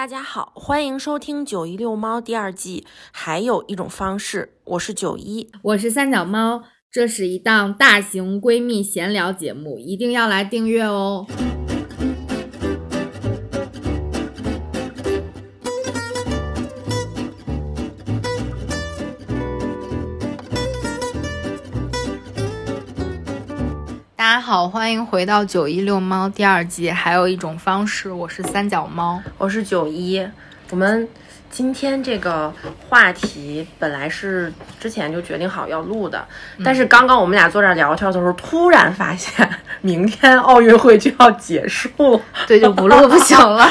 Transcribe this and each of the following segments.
大家好，欢迎收听《九一遛猫》第二季。还有一种方式，我是九一，我是三脚猫。这是一档大型闺蜜闲聊节目，一定要来订阅哦。好，欢迎回到《九一遛猫》第二季。还有一种方式，我是三脚猫，我是九一。我们今天这个话题本来是之前就决定好要录的，但是刚刚我们俩坐这聊天的时候，突然发现 明天奥运会就要结束了，对，就不录不行了。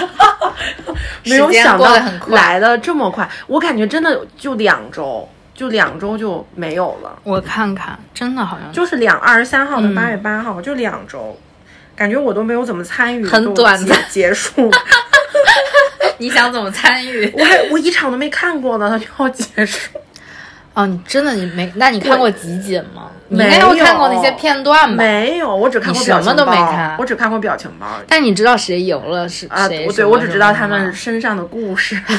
没有想到来的这么快，我感觉真的就两周。就两周就没有了，我看看，真的好像就是两二十三号的八月八号，就两周，感觉我都没有怎么参与，很短的结束。你想怎么参与？我还我一场都没看过呢，它就要结束。哦，你真的你没？那你看过集锦吗？没有看过那些片段吗？没有，我只看过什么都没看，我只看过表情包。但你知道谁赢了是啊？对，我只知道他们身上的故事。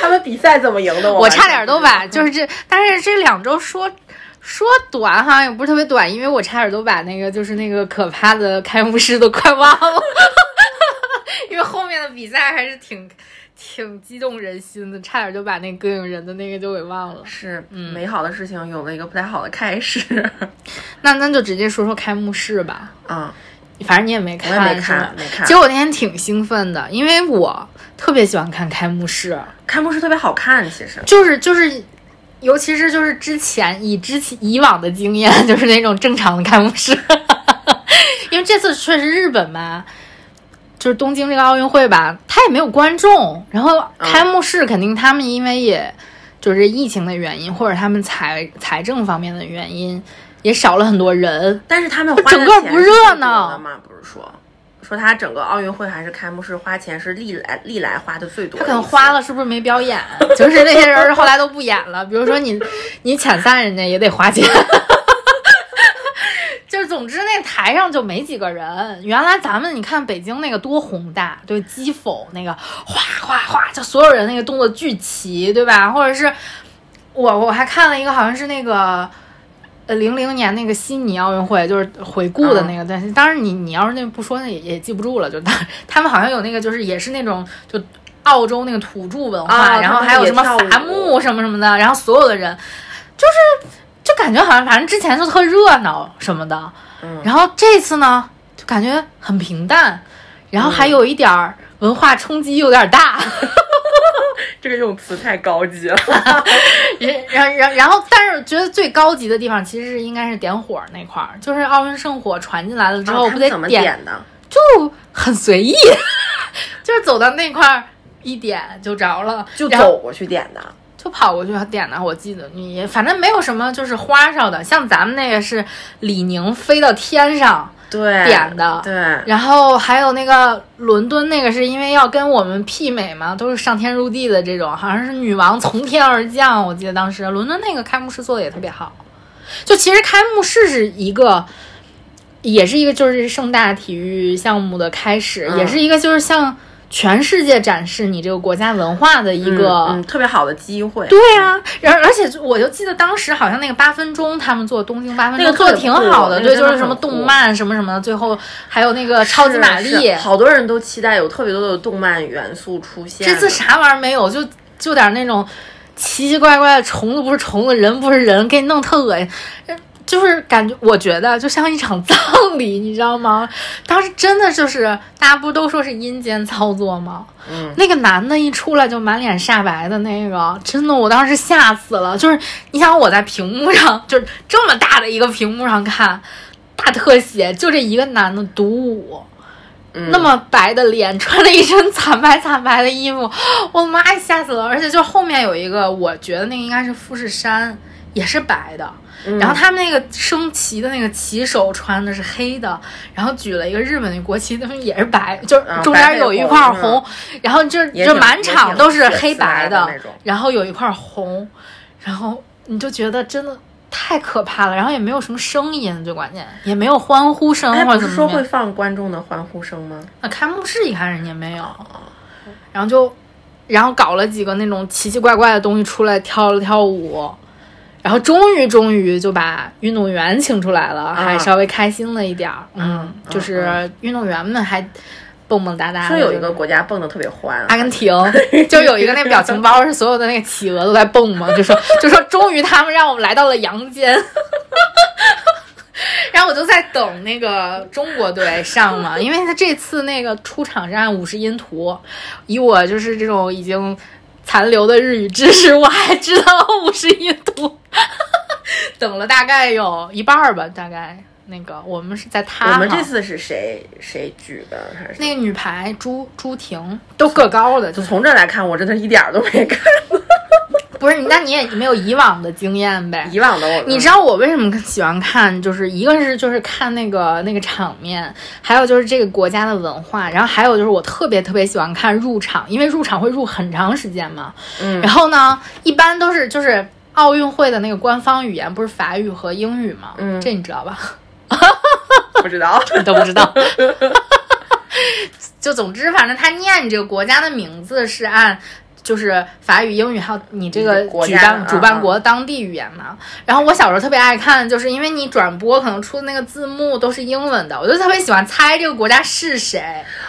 他们比赛怎么赢的？我差点都把就是这，但是这两周说说短哈，也不是特别短，因为我差点都把那个就是那个可怕的开幕式都快忘了，因为后面的比赛还是挺挺激动人心的，差点就把那膈应人的那个就给忘了。是，嗯美好的事情有了一个不太好的开始。那那就直接说说开幕式吧。啊。反正你也没看，没看，没看。其实我那天挺兴奋的，因为我特别喜欢看开幕式，开幕式特别好看。其实就是就是，尤其是就是之前以之前以往的经验，就是那种正常的开幕式。因为这次确实日本嘛，就是东京这个奥运会吧，它也没有观众，然后开幕式肯定他们因为也就是疫情的原因，或者他们财财政方面的原因。也少了很多人，但是他们整个不热闹吗？不是说说他整个奥运会还是开幕式花钱是历来历来花的最多。他可能花了，是不是没表演？就是那些人后来都不演了。比如说你你遣散人家也得花钱。就是总之那台上就没几个人。原来咱们你看北京那个多宏大，对，击否那个哗哗哗，就所有人那个动作巨齐，对吧？或者是我我还看了一个，好像是那个。呃，零零年那个悉尼奥运会就是回顾的那个，但是当然你你要是那不说，那也也记不住了。就当他们好像有那个，就是也是那种就澳洲那个土著文化，然后还有什么伐木什么什么的，然后所有的人就是就感觉好像反正之前就特热闹什么的，然后这次呢就感觉很平淡，然后还有一点儿文化冲击有点大。这个用词太高级了，然然然后，但是觉得最高级的地方其实是应该是点火那块儿，就是奥运圣火传进来了之后，不得点呢，就很随意，就是走到那块儿一点就着了，就走过去点的，就跑过去点的。我记得你反正没有什么就是花哨的，像咱们那个是李宁飞到天上。对点的，对，然后还有那个伦敦那个是因为要跟我们媲美嘛，都是上天入地的这种，好像是女王从天而降。我记得当时伦敦那个开幕式做的也特别好，就其实开幕式是一个，也是一个就是盛大体育项目的开始，也是一个就是像。全世界展示你这个国家文化的一个特别好的机会。对啊，然而且我就记得当时好像那个八分钟，他们做东京八分钟那个做的挺好的，对，就是什么动漫什么什么的，最后还有那个超级玛丽，好多人都期待有特别多的动漫元素出现。这次啥玩意儿没有，就就点那种奇奇怪怪的虫子不是虫子，人不是人，给你弄特恶心。就是感觉，我觉得就像一场葬礼，你知道吗？当时真的就是，大家不都说是阴间操作吗？嗯，那个男的一出来就满脸煞白的那个，真的，我当时吓死了。就是你想我在屏幕上，就是这么大的一个屏幕上看，大特写，就这一个男的独舞，那么白的脸，穿了一身惨白惨白的衣服，我的妈呀，吓死了！而且就后面有一个，我觉得那个应该是富士山，也是白的。然后他们那个升旗的那个旗手穿的是黑的，然后举了一个日本的国旗，他们也是白，就是中间有一块红，然后就就满场都是黑白的，然后有一块红，然后你就觉得真的太可怕了，然后也没有什么声音，最关键也没有欢呼声或者怎么。说会放观众的欢呼声吗？那开幕式一开始也没有，然后就然后搞了几个那种奇奇怪怪的东西出来跳了跳舞，然后终于终于就把运动员请出来了，还稍微开心了一点儿。嗯，就是运动员们还蹦蹦哒哒。说有一个国家蹦的特别欢，阿根廷 就有一个那表情包，是所有的那个企鹅都在蹦嘛，就说就说终于他们让我们来到了阳间。然后我就在等那个中国队上嘛，因为他这次那个出场是按五十音图，以我就是这种已经残留的日语知识，我还知道五十音图，等了大概有一半儿吧，大概那个我们是在他，我们这次是谁谁举的还是那个女排朱朱婷都个高的，就从这来看，我真的一点都没看。不是，那你也没有以往的经验呗？以往的我，你知道我为什么喜欢看？就是一个是就是看那个那个场面，还有就是这个国家的文化，然后还有就是我特别特别喜欢看入场，因为入场会入很长时间嘛。嗯。然后呢，一般都是就是奥运会的那个官方语言不是法语和英语吗？嗯，这你知道吧？不知道，你都不知道。就总之，反正他念这个国家的名字是按。就是法语、英语，还有你这个举办主办国当地语言嘛。然后我小时候特别爱看，就是因为你转播可能出的那个字幕都是英文的，我就特别喜欢猜这个国家是谁。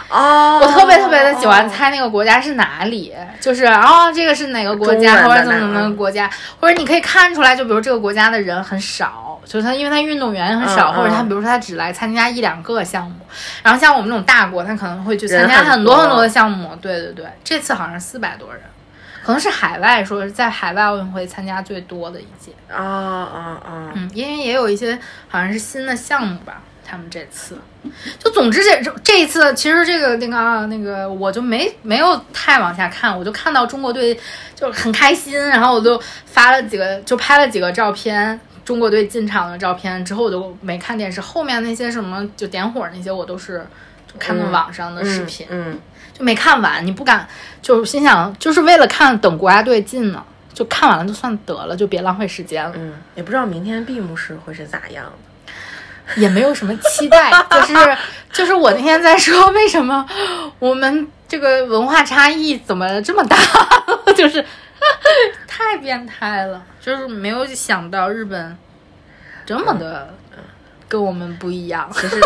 哦，我特别特别的喜欢猜那个国家是哪里，就是哦，这个是哪个国家，或者怎么怎么国家，或者你可以看出来，就比如这个国家的人很少，就是他因为他运动员很少，或者他比如说他只来参加一两个项目。然后像我们这种大国，他可能会去参加很多很多的项目。对对对，这次好像四百多人。可能是海外，说是在海外奥运会参加最多的一届啊啊啊！嗯，因为也有一些好像是新的项目吧，他们这次就总之这这一次，其实这个那个啊那个我就没没有太往下看，我就看到中国队就很开心，然后我就发了几个，就拍了几个照片，中国队进场的照片，之后我就没看电视，后面那些什么就点火那些，我都是看的网上的视频，嗯。就没看完，你不敢，就心想，就是为了看等国家队进呢，就看完了就算得了，就别浪费时间了。嗯，也不知道明天闭幕式会是咋样，也没有什么期待，就是就是我那天在说，为什么我们这个文化差异怎么这么大，就是 太变态了，就是没有想到日本这么的跟我们不一样，其实。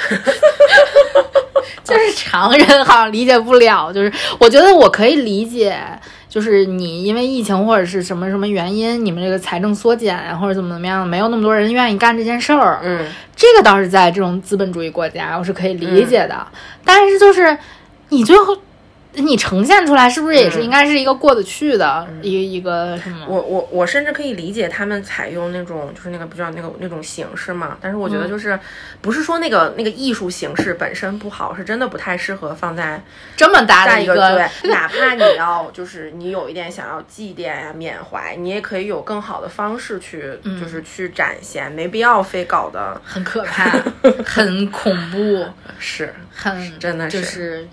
就是常人好像理解不了，就是我觉得我可以理解，就是你因为疫情或者是什么什么原因，你们这个财政缩减呀，或者怎么怎么样，没有那么多人愿意干这件事儿。嗯，这个倒是在这种资本主义国家，我是可以理解的。但是就是你最后。你呈现出来是不是也是应该是一个过得去的一一个什么？我我我甚至可以理解他们采用那种就是那个比较那个那种形式嘛，但是我觉得就是不是说那个那个艺术形式本身不好，是真的不太适合放在这么大的一个对，哪怕你要就是你有一点想要祭奠呀缅怀，你也可以有更好的方式去就是去展现，没必要非搞得很可怕、很恐怖，是很真的是。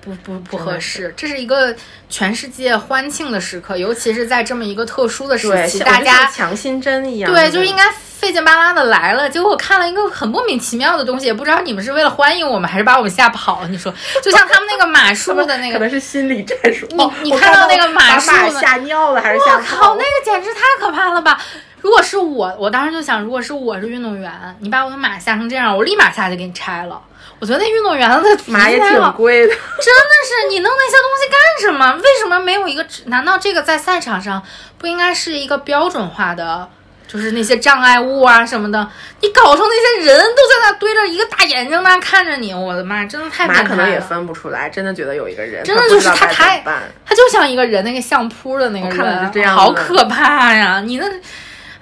不不不合适，这是一个全世界欢庆的时刻，尤其是在这么一个特殊的时期，大家强心针一样，对，就应该费劲巴拉的来了。结果我看了一个很莫名其妙的东西，也不知道你们是为了欢迎我们，还是把我们吓跑了。你说，就像他们那个马 术的那个，可能是心理战术。你你看到那个马术吓尿了还是吓？我靠，那个简直太可怕了吧！如果是我，我当时就想，如果是我是运动员，你把我的马吓成这样，我立马下去给你拆了。我觉得那运动员的马也挺贵的，真的是你弄那些东西干什么？为什么没有一个？难道这个在赛场上不应该是一个标准化的？就是那些障碍物啊什么的，你搞成那些人都在那堆着一个大眼睛那看着你，我的妈，真的太马可能也分不出来，真的觉得有一个人，真的就是他太，他就像一个人那个相扑的那个人，好可怕呀！你那。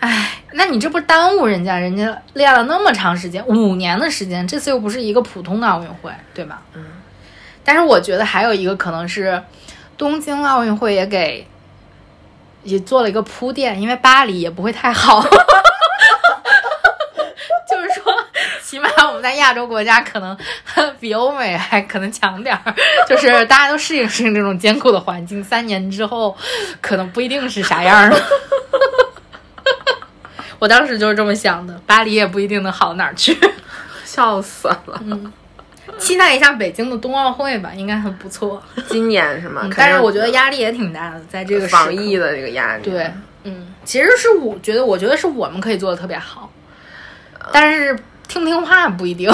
哎，那你这不耽误人家？人家练了那么长时间，五年的时间，这次又不是一个普通的奥运会，对吧？嗯。但是我觉得还有一个可能是，东京奥运会也给也做了一个铺垫，因为巴黎也不会太好。就是说，起码我们在亚洲国家可能比欧美还可能强点儿，就是大家都适应适应这种艰苦的环境，三年之后可能不一定是啥样了。我当时就是这么想的，巴黎也不一定能好哪儿去，笑死了。嗯，期待一下北京的冬奥会吧，应该很不错。今年是吗？嗯但是我觉得压力也挺大的，在这个防疫的这个压力，对，嗯，其实是我觉得，我觉得是我们可以做的特别好，但是听不听话不一定。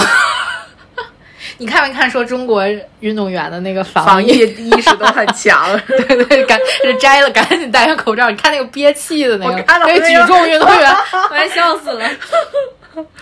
你看没看说中国运动员的那个防防疫意识都很强。对对，赶是摘了，赶紧戴上口罩。你看那个憋气的那个我看到那个举重运动员，我还笑死了。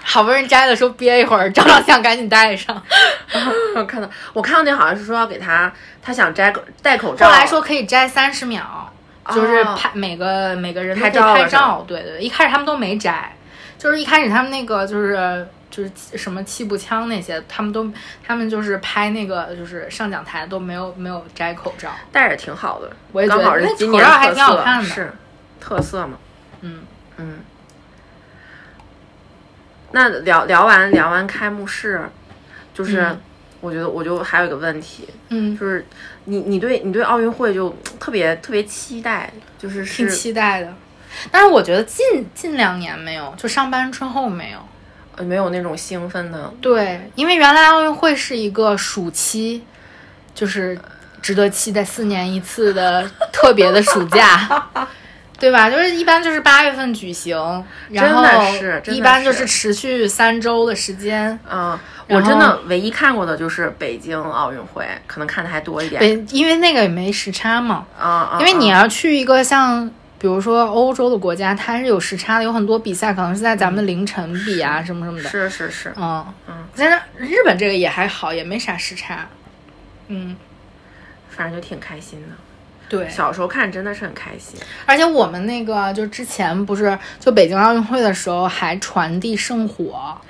好不容易摘了，说憋一会儿，照照相赶紧戴上。我看到，我看到那好像是说要给他，他想摘口戴口罩，后来说可以摘三十秒，就是哦拍每个每个人都拍照对，对一开始他们都没摘，就是一开始他们那个就是就是什么气步枪那些，他们都他们就是拍那个就是上讲台都没有没有摘口罩。戴着挺好的，我也觉得刚好是那口罩还挺好看的是特色嘛。嗯嗯，那聊聊完聊完开幕式，就是、嗯我觉得我就还有一个问题，嗯，就是你你对你对奥运会就特别特别期待，就是挺是期待的。但是我觉得近近两年没有，就上班之后没有。呃没有那种兴奋的，对，因为原来奥运会是一个暑期，就是值得期待四年一次的特别的暑假，对吧？就是一般就是八月份举行，然后是一般就是是持续三周的时间。嗯，我真的唯一看过的就是北京奥运会，可能看的还多一点。北，因为那个也没时差嘛，啊啊，因为你啊要去一个像。比如说欧洲的国家，它是有时差的，有很多比赛可能是在咱们凌晨比啊，什么什么的。是是是，嗯嗯，但是日本这个也还好，也没啥时差。嗯，反正就挺开心的。对，小时候看真的是很开心。而且我们那个就之前不是就北京奥运会的时候还传递圣火，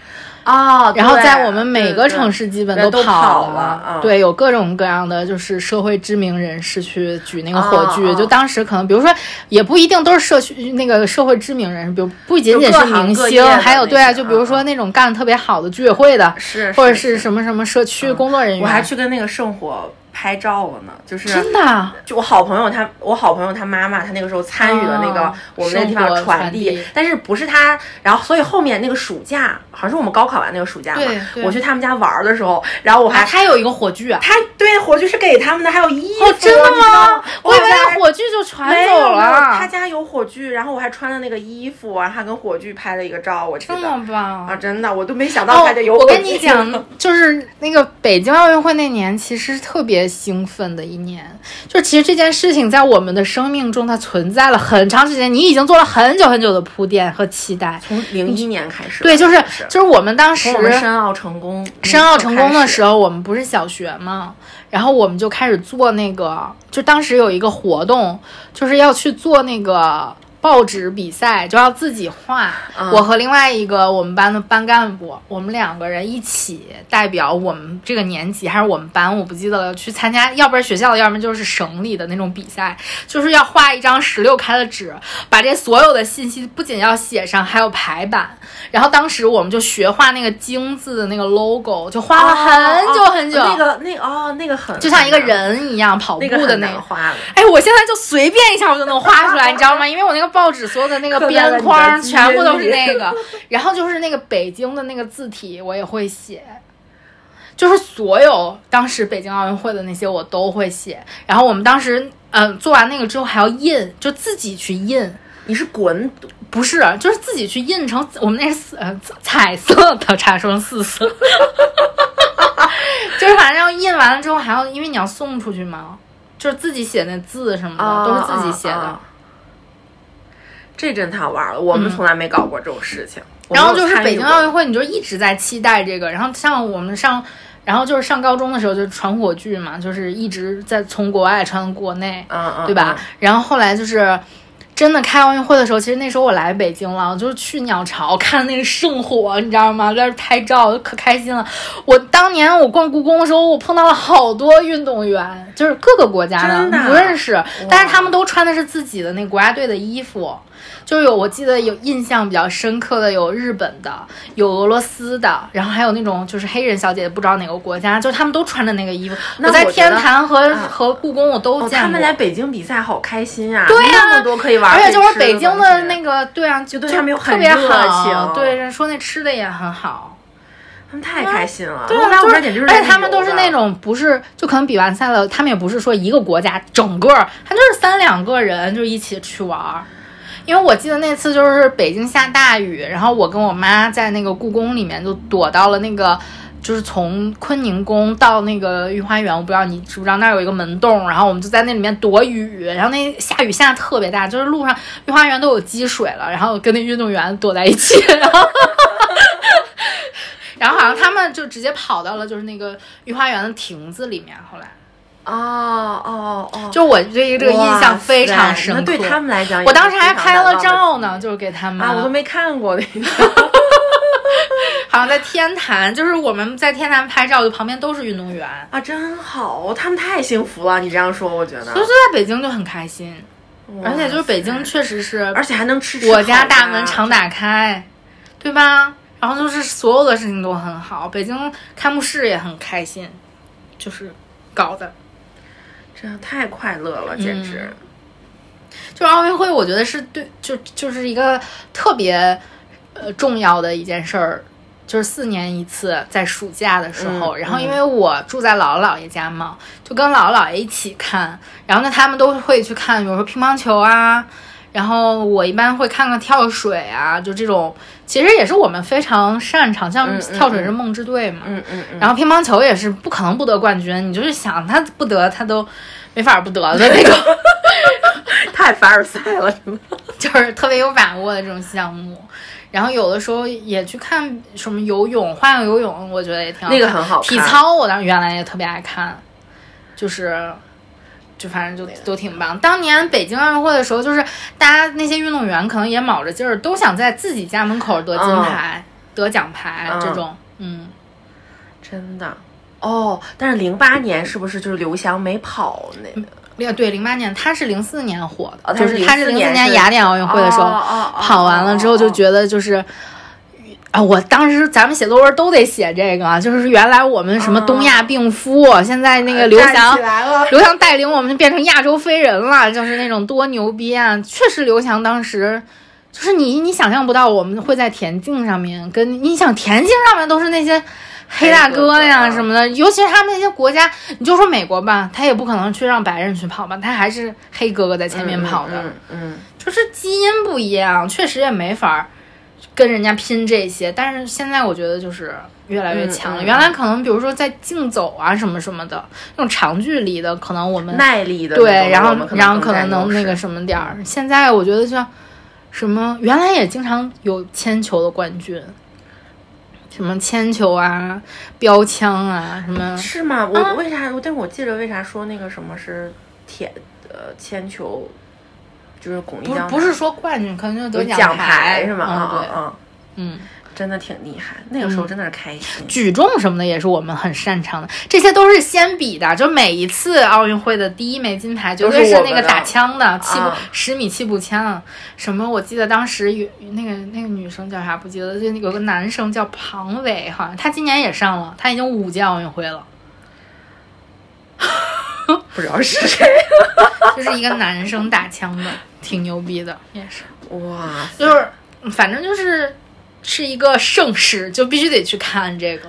哦然后在我们每个城市基本对都跑跑了嗯。对，有各种各样的就是社会知名人士去举那个火炬，就当时可能比如说也不一定都是社区那个社会知名人士，比如不仅仅是明星，还有对啊，就比如说嗯。那种干的特别好的居委会的，是或者是是。什么什么社区工作人员，我还去跟那个圣火拍照了呢，就是真的啊就我好朋友他，我好朋友他妈妈，他那个时候参与了那个、哦我们那地方传传递但是不是他，然后所以后面那个暑假，好像是我们高考完那个暑假嘛我去他们家玩儿的时候，然后我还、啊，他有一个火炬啊。他对火炬是给他们的，还有衣服，哦，真的吗吗？？我以为火炬就传走了。他家有火炬，然后我还穿了那个衣服然后还跟火炬拍了一个照，我记这得么棒啊，真的，我都没想到哦他家有火炬。我跟你讲，就是那个北京奥运会那年，其实特别兴奋的一年。就其实这件事情在我们的生命中，它存在了很长时间，你已经做了很久很久的铺垫和期待。从零一年开始，对，就是是就是我们当时我们申奥成功，申奥成功的时候，候，我们不是小学嘛，然后我们就开始做那个，就当时有一个活动，就是要去做那个报纸比赛，就要自己画。嗯我和另外一个我们班的班干部，我们两个人一起代表我们这个年级还是我们班，我不记得了，去参加，要不然学校的，要不然就是省里的那种比赛，就是要画一张十六开的纸，把这所有的信息不仅要写上，还有排版。然后当时我们就学画那个京字的那个 logo，就画了很久很久，哦那个那个哦，那个很就像一个人一样跑步那个很的那个。画的。哎，我现在就随便一下我就能画出来，你知道吗？因为我那个报纸所有的那个边框全部都是那个，然后就是那个北京的那个字体我也会写，就是所有当时北京奥运会的那些我都会写。然后我们当时嗯、呃做完那个之后还要印，就自己去印。你是滚不是，就是自己去印成我们那是呃彩色的茶霜四色，就是反正要印完了之后还要，因为你要送出去嘛，就是自己写那字什么的、啊都是自己写的。啊啊这真太好玩了，我们从来没搞过这种事情。嗯然后就是北京奥运会，你就一直在期待这个。然后像我们上，然后就是上高中的时候就传火炬嘛，就是一直在从国外传国内，嗯嗯，对吧？然后后来就是。真的开奥运会的时候，其实那时候我来北京了，我就是去鸟巢看那个圣火，你知道吗？在那儿拍照，可开心了。我当年我逛故宫的时候，我碰到了好多运动员，就是各个国家真的啊不认识，但是他们都穿的是自己的那国家队的衣服。就是有我记得有印象比较深刻的有日本的，有俄罗斯的，然后还有那种就是黑人小姐姐，不知道哪个国家，就是他们都穿着那个衣服。我在天坛和、啊和故宫我都哦，见过。他们来北京比赛好开心啊！对呀那么多可以玩，而且就是北京的的那个，对啊，就对他们有特别很热好。情对，说那吃的也很好。他们太开心了，对而且他们都是那。种不是，就可能比完赛了，他们也不是说一个国家整个，他就是三两个人就一起去玩儿。因为我记得那次就是北京下大雨，然后我跟我妈在那个故宫里面就躲到了那个，就是从坤宁宫到那个御花园，我不知道你知不知道那儿有一个门洞，然后我们就在那里面躲雨，然后那下雨下的特别大，就是路上御花园都有积水了，然后跟那运动员躲在一起，然后。然后好像他们就直接跑到了就是那个御花园的亭子里面。后来，哦哦哦，就我对这个印象非常深刻。那对他们来讲，我当时还拍了照呢，就是给他们啊，我都没看过那个。好像在天坛，就是我们在天坛拍照，就旁边都是运动员啊，真好，他们太幸福了。你这样说，我觉得，就是在北京就很开心，而且就是北京确实是，而且还能吃我家大门常打开，对吧？然后就是所有的事情都很好，北京开幕式也很开心，就是搞的，真的太快乐了，简直。嗯、就是奥运会，我觉得是对，就就是一个特别呃重要的一件事儿，就是四年一次，在暑假的时候，嗯、然后因为我住在姥姥姥爷家嘛，就跟姥姥姥爷一起看，然后呢，他们都会去看，比如说乒乓球啊。然后我一般会看看跳水啊，就这种，其实也是我们非常擅长，像跳水是梦之队嘛，嗯嗯嗯。然后乒乓球也是不可能不得冠军，你就是想他不得他都没法不得的那种，太凡尔赛了，就是特别有把握的这种项目。然后有的时候也去看什么游泳，花样游泳，我觉得也挺好，那个很好。体操我当时原来也特别爱看，就是。就反正就都挺棒。当年北京奥运会的时候，就是大家那些运动员可能也卯着劲儿，都想在自己家门口得金牌、嗯、得奖牌、嗯、这种。嗯，真的哦。但是零八年是不是就是刘翔没跑那个？对，零八年他是零四年火的，哦、就是他是零四年雅典奥运会的时候、哦、跑完了之后就觉得就是。啊，我当时咱们写作文都得写这个，就是原来我们什么东亚病夫，哦、现在那个刘翔，刘翔带领我们变成亚洲飞人了，就是那种多牛逼啊！确实，刘翔当时就是你，你想象不到我们会在田径上面跟你想田径上面都是那些黑大哥呀什么的，尤其是他们那些国家，你就说美国吧，他也不可能去让白人去跑吧，他还是黑哥哥在前面跑的，嗯，嗯就是基因不一样，确实也没法。跟人家拼这些，但是现在我觉得就是越来越强了。原来可能比如说在竞走啊什么什么的，那种长距离的，可能我们耐力的对，然后然后可能能那个什么点儿。现在我觉得像什么，原来也经常有铅球的冠军，什么铅球啊、标枪啊什么。是吗？我、啊、为啥？但我记得为啥说那个什么是铁呃铅球？就是巩义不不是说冠军，可能就得奖牌是吗？嗯，对，嗯嗯，真的挺厉害。那个时候真的是开心。举重什么的也是我们很擅长的，这些都是先比的。就每一次奥运会的第一枚金牌，绝对是那个打枪的气步十米气步枪。什么？我记得当时有那个那个女生叫啥不记得，就有个男生叫庞伟，好像他今年也上了，他已经五届奥运会了。不知道是谁，就是一个男生打枪的，挺牛逼的，也是哇，就是反正就是是一个盛世，就必须得去看这个。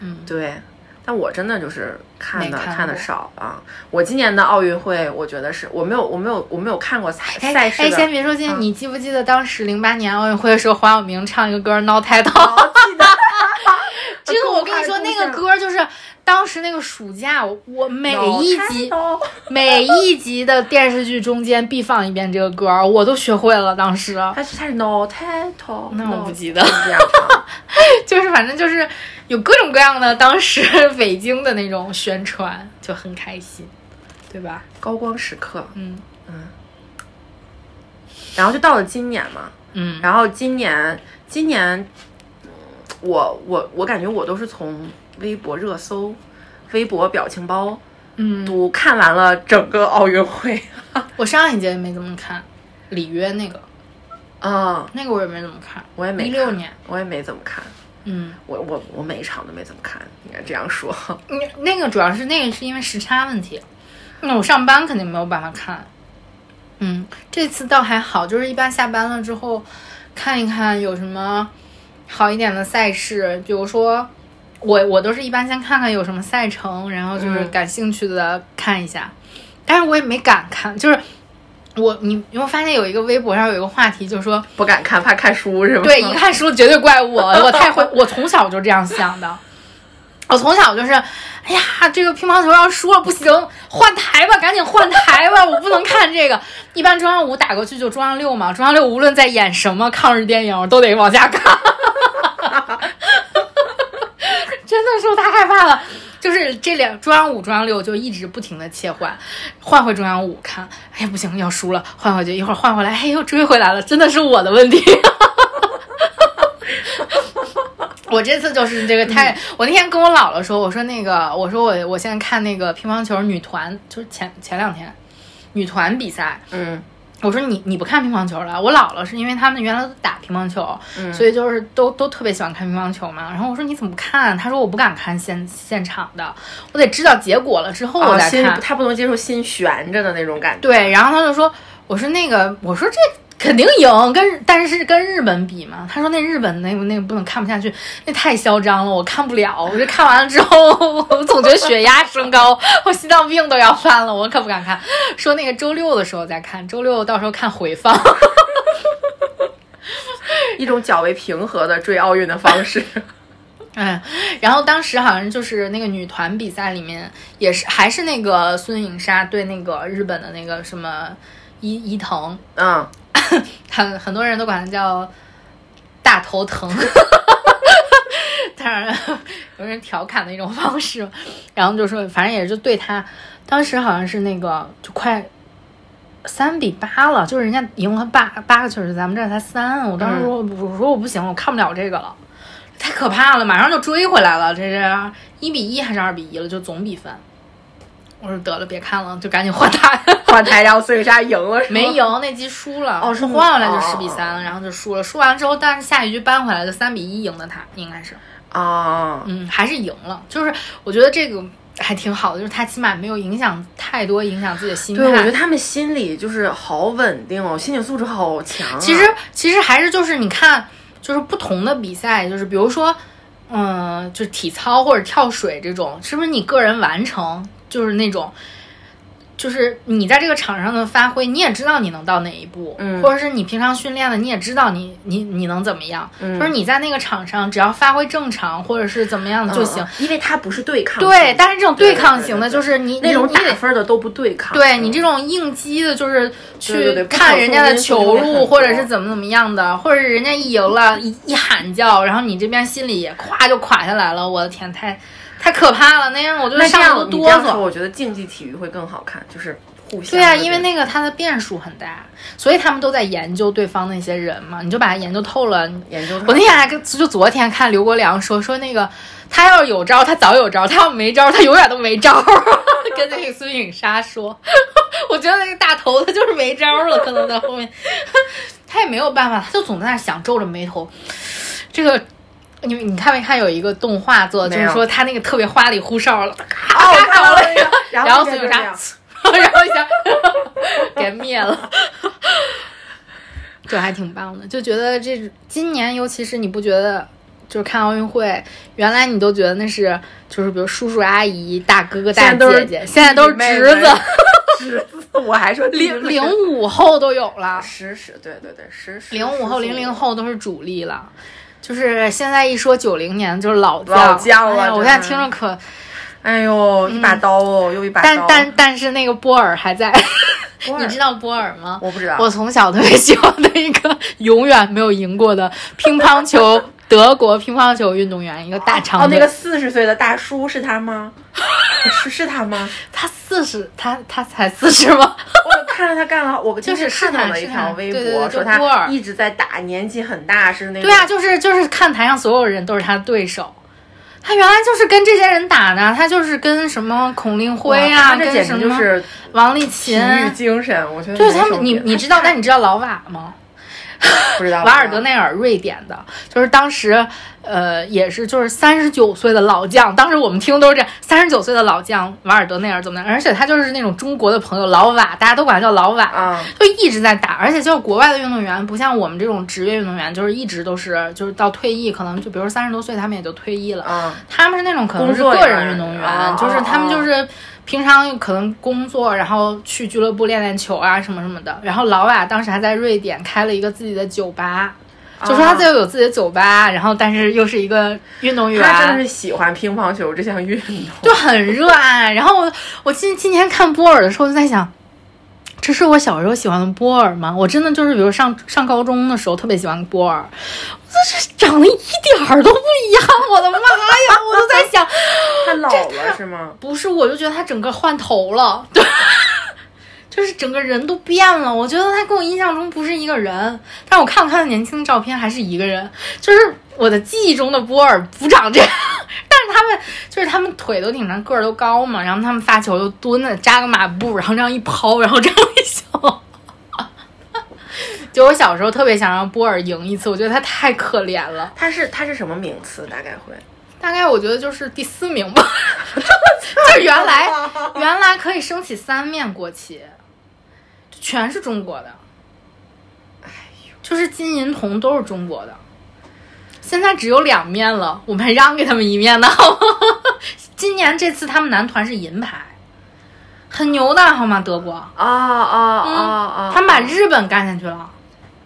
嗯，对，但我真的就是看的看的少啊。我今年的奥运会，我觉得是我没有我没有我没有看过赛赛事哎，先别说，今天你记不记得当时零八年奥运会的时候，黄晓明唱一个歌《闹胎头》？记得。这个我跟你说，那个歌就是当时那个暑假，我每一集 每一集的电视剧中间必放一遍这个歌，我都学会了。当时他是他是挠胎头，那我不记得。就是反正就是有各种各样的当时北京的那种宣传，就很开心，对吧？高光时刻，嗯嗯。然后就到了今年嘛，嗯，然后今年今年。我我我感觉我都是从微博热搜、微博表情包，嗯，读看完了整个奥运会。我上一届没怎么看，里约那个，啊，那个我也没怎么看，我也没一六年，我也没怎么看。嗯，我我我每一场都没怎么看，应该这样说。那那个主要是那个是因为时差问题，那我上班肯定没有办法看。嗯，这次倒还好，就是一般下班了之后看一看有什么。好一点的赛事，比如说我我都是一般先看看有什么赛程，然后就是嗯感兴趣的看一下，但是我也没敢看，就是我你你会发现有一个微博上有一个话题，就是说不敢看，怕看书是吗？对，一看书绝对怪我，我太会，我从小就这样想的。我从小就是，哎呀，这个乒乓球要输了不行，换台吧，赶紧换台吧，我不能看这个。一般中央五打过去就中央六嘛，中央六无论在演什么抗日电影，我都得往下看。真的是我太害怕了，就是这两中央五、中央六就一直不停的切换，换回中央五看，哎呀不行，要输了，换回去，一会儿换回来，哎又追回来了，真的是我的问题。我这次就是这个太，我那天跟我姥姥说，我说那个，我说我我现在看那个乒乓球女团，就是前前两天女团比赛，嗯我说你你不看乒乓球了？我姥姥是因为他们原来都打乒乓球，嗯所以就是都都特别喜欢看乒乓球嘛。然后我说你怎么不看？他说我不敢看现现场的，我得知道结果了之后我再看。他不能接受心悬着的那种感觉。对，然后他就说，我说那个，我说这肯定赢，跟但是跟日本比嘛，他说那日本那个那个不能看不下去，那太嚣张了，我看不了。我这看完了之后，我总觉得血压升高，我心脏病都要犯了，我可不敢看。说那个周六的时候再看，周六到时候看回放。一种较为平和的追奥运的方式。嗯，然后当时好像就是那个女团比赛里面，也是还是那个孙颖莎对那个日本的那个什么伊伊藤，嗯，很很多人都管它叫大头疼，当然有人调侃的一种方式，然后就说反正也就对他，当时好像是那个就快三比八了，就是人家赢了八八个球，咱们这儿才三，我当时说、我说我不行，我看不了这个了。太可怕了，马上就追回来了，这是一比一还是二比一了？就总比分。我说得了，别看了，就赶紧换台。换台，然后孙颖莎赢了，没赢，那局输了。哦是换回来就哦十比三了，然后就输了。输完之后，但是下一局扳回来就三比一赢的他，应该是，啊。嗯，还是赢了。就是我觉得这个还挺好的，就是他起码没有影响太多，影响自己的心态。对，我觉得他们心理就是好稳定哦，心理素质好强、啊。其实其实还是就是你看，就是不同的比赛，就是比如说，嗯，就是体操或者跳水这种，是不是你个人完成就是那种。就是你在这个场上的发挥，你也知道你能到哪一步，嗯或者是你平常训练的，你也知道你你你能怎么样，嗯就是你在那个场上只要发挥正常，或者是怎么样就行。嗯因为它不是对抗。对，但是这种对抗型的，就是你那种打分的都不对抗。对你这种应激的，就是去看人家的球路，或者是怎么怎么样的，或者是人家一赢了，一一喊叫，然后你这边心里也咵就垮下来了。我的天，太太可怕了，那样我就上头哆嗦。我觉得竞技体育会更好看，就是互相。对啊，因为那个它的变数很大，所以他们都在研究对方那些人嘛，你就把它研究透了。研究我那天还跟就昨天看刘国梁说说那个他要是有招，他早有招；他要没招，他永远都没招。跟那个孙颖莎说，我觉得那个大头他就是没招了，可能在后面，他也没有办法，他就总在那想皱着眉头。这个你你看没看有一个动画做，就是说他那个特别花里胡哨了，哦，我看到了，然然后后孙颖莎就这样，然后一下给灭了。这还挺棒的，就觉得这今年，尤其是你不觉得，就是看奥运会，原来你都觉得那是就是比如叔叔阿姨、大哥哥、大姐姐，现在都是侄子妹，侄子，我还说零零五后都有了，十十，对对对，十十零五后、零零后都是主力了。就是现在一说九零年，就是老将，老将了哎我现在听着可，哎呦，一把刀哦，又一把刀。但但但是那个波尔还在，你知道波尔吗？我不知道，我从小特别喜欢的一个永远没有赢过的乒乓球 德国乒乓球运动员，一个大长哦，腿。那个四十岁的大叔是他吗？是是他吗？他四十，他他才四十吗？我看着他干了，我就是看到了一条微博，说他一直在打，年纪很大，是那种对啊，就是就是看台上所有人都是他的对手。他原来就是跟这些人打的，他就是跟什么孔令辉啊，他这简跟什么直就是王励体勤，育精神，我觉得就是他们，你你知道，但你知道老瓦吗？不知道瓦尔德内尔，瑞典的，就是当时，呃，也是就是三十九岁的老将，当时我们听都是这样三十九岁的老将瓦尔德内尔怎么样？而且他就是那种中国的朋友老瓦，大家都管他叫老瓦，啊，就一直在打，而且就是国外的运动员，不像我们这种职业运动员，就是一直都是就是到退役，可能就比如三十多岁他们也就退役了，嗯，他们是那种可能是个人运动员，哦就是他们哦就是平常可能工作，然后去俱乐部练练球啊什么什么的。然后老瓦当时还在瑞典开了一个自己的酒吧，就说他自己有自己的酒吧，然后但是又是一个运动员，他真的是喜欢乒乓球这项运动，就很热爱。然后我我今今年看波尔的时候就在想。这是我小时候喜欢的波尔吗？我真的就是，比如上上高中的时候特别喜欢波尔，我这是长得一点儿都不一样，我的妈呀！我都在想，他老了是吗？不是，我就觉得他整个换头了，对，就是整个人都变了。我觉得他跟我印象中不是一个人，但我看了他的年轻的照片，还是一个人。就是我的记忆中的波尔不长这样，但是他们就是他们腿都挺长，个儿都高嘛，然后他们发球就蹲着扎个马步，然后这样一抛，然后这样一笑。就我小时候特别想让波尔赢一次，我觉得他太可怜了。他是他是什么名次？大概会大概我觉得就是第四名吧，就是原来原来可以升起三面国旗，就全是中国的，哎呦，就是金银铜都是中国的，现在只有两面了，我们还让给他们一面呢。好 吗今年这次他们男团是银牌，很牛的好吗？德国，啊啊啊啊！他们把日本干下去了。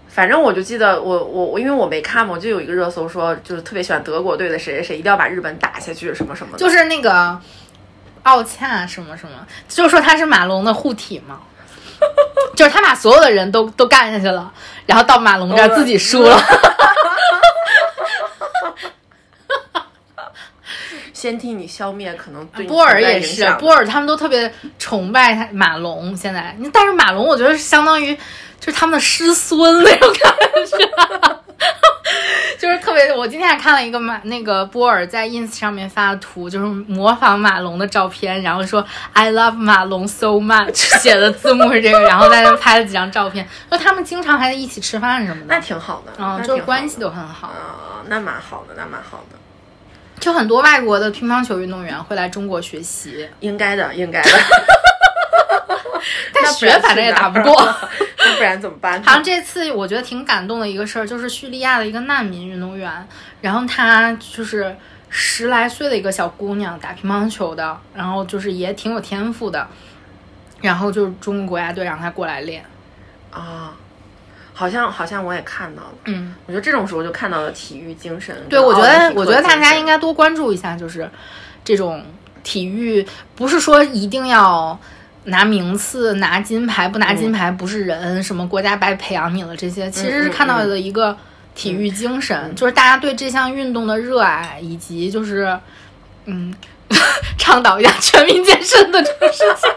反正我就记得我我我，因为我没看嘛，我就有一个热搜说，就是特别喜欢德国队的谁谁谁，一定要把日本打下去，什么什么的。就是那个奥恰什么什么，就说他是马龙的护体嘛，就是他把所有的人都都干下去了，然后到马龙这儿自己输了。先替你消灭可能对你波尔也是波尔他们都特别崇拜他马龙。现在，但是马龙我觉得相当于就是他们的师孙那种感觉。就是特别，我今天还看了一个马那个波尔在 ins 上面发的图，就是模仿马龙的照片，然后说 I love 马龙 so much，写的字幕是这个，然后在那拍了几张照片，说他们经常还在一起吃饭什么的，那挺好的，嗯，就是关系都很好。啊，那蛮好的，那蛮好的，就很多外国的乒乓球运动员会来中国学习，应该的，应该的。但那学反正也打不过。那不然怎么办？好像这次我觉得挺感动的一个事儿，就是叙利亚的一个难民运动员，然后她就是十来岁的一个小姑娘，打乒乓球的，然后就是也挺有天赋的，然后就是中国国家队让她过来练，啊，好像好像我也看到了。嗯，我觉得这种时候就看到了体育精神。对，我觉得我觉得大家应该该多关注一下，就是这种体育，不是说一定要。拿名次、拿金牌不拿金牌不是人，什么国家白培养你了这些，其实是看到的一个体育精神，就是大家对这项运动的热爱，以及就是嗯，倡导一下全民健身的这个事情，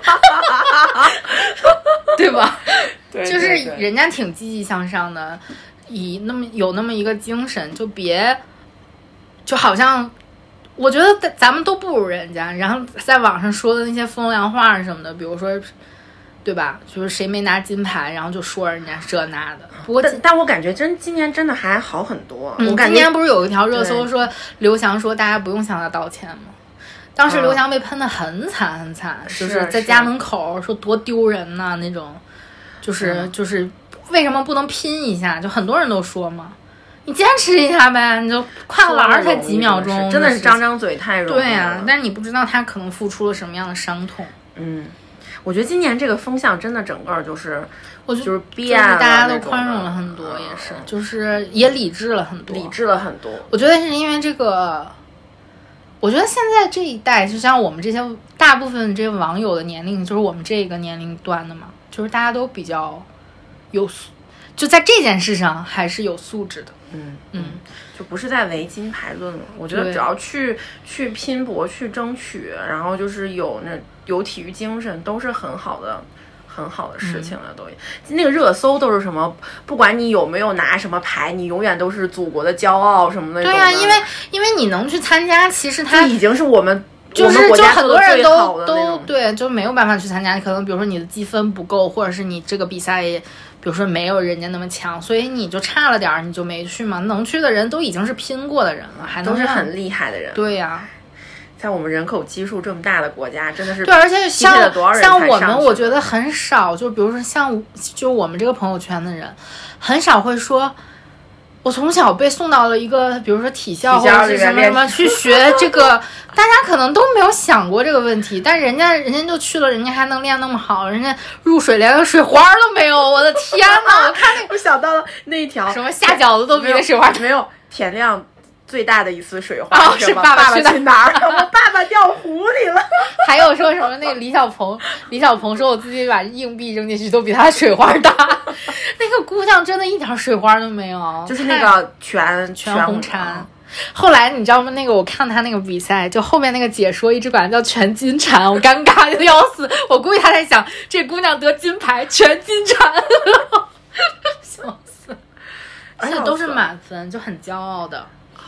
对吧？对就是人家挺积极向上的，以那么有那么一个精神，就别就好像。我觉得咱咱们都不如人家，然后在网上说的那些风凉话什么的，比如说，对吧？就是谁没拿金牌，然后就说人家这那的。不过但但我感觉真今年真的还好很多。嗯我感觉今年不是有一条热搜说刘翔说大家不用向他道歉吗？当时嗯刘翔被喷的很惨很惨，就是在家门口说多丢人呐、那种，就是、嗯就是为什么不能拼一下？就很多人都说嘛，你坚持一下呗，你就跨个栏儿才几秒钟，真的是张张。嘴太容易了。对呀、但是你不知道他可能付出了什么样的伤痛。嗯，我觉得今年这个风向真的整个就是我觉得就是就是变了大家都宽容了很多，也是嗯，就是也理智了很多，理智了很多。我觉得是因为这个，我觉得现在这一代，就像我们这些大部分这些网友的年龄，就是我们这个年龄段的嘛，就是大家都比较有素，就在这件事上还是有素质的。嗯嗯，就不是在唯金牌论了。我觉得只要去去拼搏、去争取，然后就是有那有体育精神，都是很好的。很好的事情了，都那个热搜都是什么？不管你有没有拿什么牌，你永远都是祖国的骄傲什么的。对呀、因为因为你能去参加，其实它已经是我们就是就很多人都都对，就没有办法去参加。可能比如说你的积分不够，或者是你这个比赛，比如说没有人家那么强，所以你就差了点儿，你就没去嘛。能去的人都已经是拼过的人了，还能都是很厉害的人。对呀、在我们人口基数这么大的国家，真的是对，而且像像我们，我觉得很少，就比如说像就我们这个朋友圈的人，很少会说。我从小被送到了一个，比如说体校或者是什么什么去学这个，大家可能都没有想过这个问题，但人家人家就去了，人家还能练那么好，人家入水连个水花都没有，我的天呐！我看那 我想到了那一条什么下饺子都比那水花没有田亮最大的一次水花哦是爸爸爸去哪去哪儿？我爸爸掉湖里了。还有说什么那个李小鹏，李小鹏说我自己把硬币扔进去都比他水花大，那个姑娘真的一点水花都没有，就是那个全全红婵。后来你知道吗？那个我看他那个比赛，就后面那个解说一直管他叫全金蝉，我尴尬的要死。我估计他在想，这姑娘得金牌，全金蝉，笑死。而且都是满分，就很骄傲的。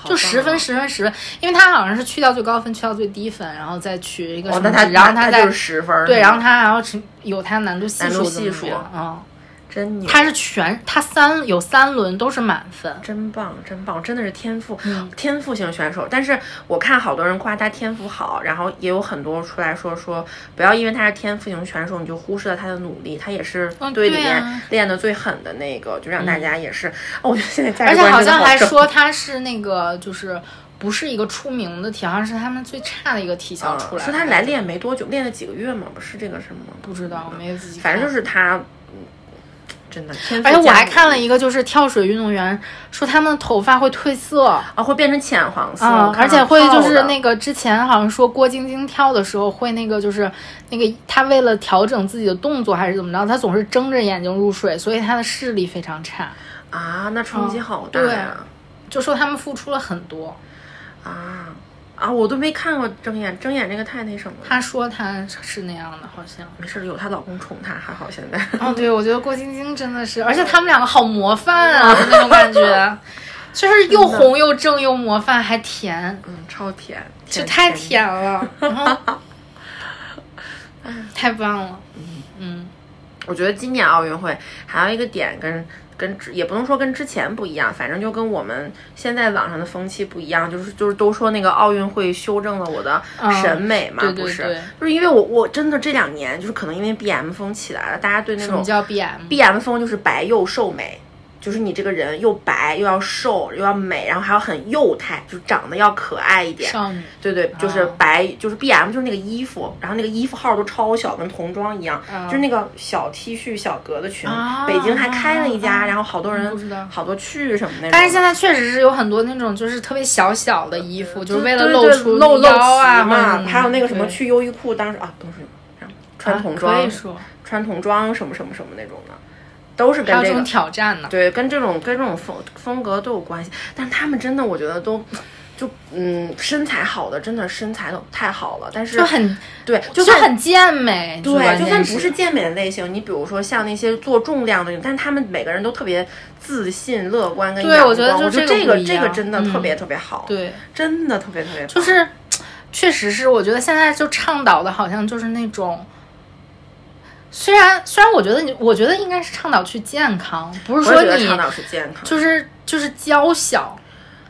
就十分、啊。十分、十分，因为他好像是去掉最高分，去掉最低分，然后再取一个哦，那他什么值，然后再他就是十分，对，然后他还要是有他难度系数系数样嗯，真牛，他是全他三有三轮都是满分，真棒，真棒，真的是天赋，嗯天赋型选手。但是我看好多人夸他天赋好，然后也有很多出来说说，不要因为他是天赋型选手，你就忽视了他的努力，他也是嗯队里面练的最狠的那个，就让大家也是，哦，我觉得现在价而且好像还说 他是那个就是不是一个出名的体，好像是他们最差的一个体校嗯出来的。说他来练没多久，练了几个月吗？不是这个什么？不知道，我没有仔细。反正就是他，嗯而且我还看了一个，就是跳水运动员说他们的头发会褪色，啊，会变成浅黄色，而且会就是那个之前好像说郭晶晶跳的时候会那个就是那个她为了调整自己的动作还是怎么着，她总是睁着眼睛入水，所以她的视力非常差。啊，那冲击嗯好大对呀！就说他们付出了很多。啊啊，我都没看过睁眼，睁眼这个太那什么了。她说她是那样的，好像。没事，有她老公宠她，还好现在。哦，对，我觉得郭晶晶真的是，而且他们两个好模范啊，那种感觉，就是又红又正又模范，还甜，嗯，超甜，就太甜甜了，然后，太棒了，嗯嗯我觉得今年奥运会还有一个点跟跟之也不能说跟之前不一样，反正就跟我们现在网上的风气不一样，就是就是都说那个奥运会修正了我的审美嘛，不是？对对对就是因为我我真的这两年就是可能因为 B M 风起来了，大家对那种什么叫 BM？B M 风就是白幼瘦美，就是你这个人又白又要瘦又要美，然后还要很幼态，就长得要可爱一点。少女，对对，就是哦白，就是 B M，就是那个衣服，然后那个衣服号都超小，跟童装一样，哦就是那个小 T 恤、小格子裙。啊北京还开了一家，啊然后好多人好多去什么那种。但是现在确实是有很多那种就是特别小小的衣服，就是为了露出露露腰啊脐嘛，还有那个什么去优衣库，当时啊都是这样穿童啊装，穿童装什么什么什么那种的，都是跟这种挑战呢。对，跟这种跟这种风风格都有关系。但他们真的，我觉得都就嗯身材好的，真的身材都太好了。但是就很对，就算很健美，对，就算键不是健美的类型，你比如说像那些做重量的，但是他们每个人都特别自信、乐观跟对阳我觉得就光我觉得这个这个这个真的特别嗯特别好，对，真的特别特别棒就是确实是，我觉得现在就倡导的好像就是那种。虽然虽然我觉得你，我觉得应该是倡导去健康，不是说你就是就是娇小。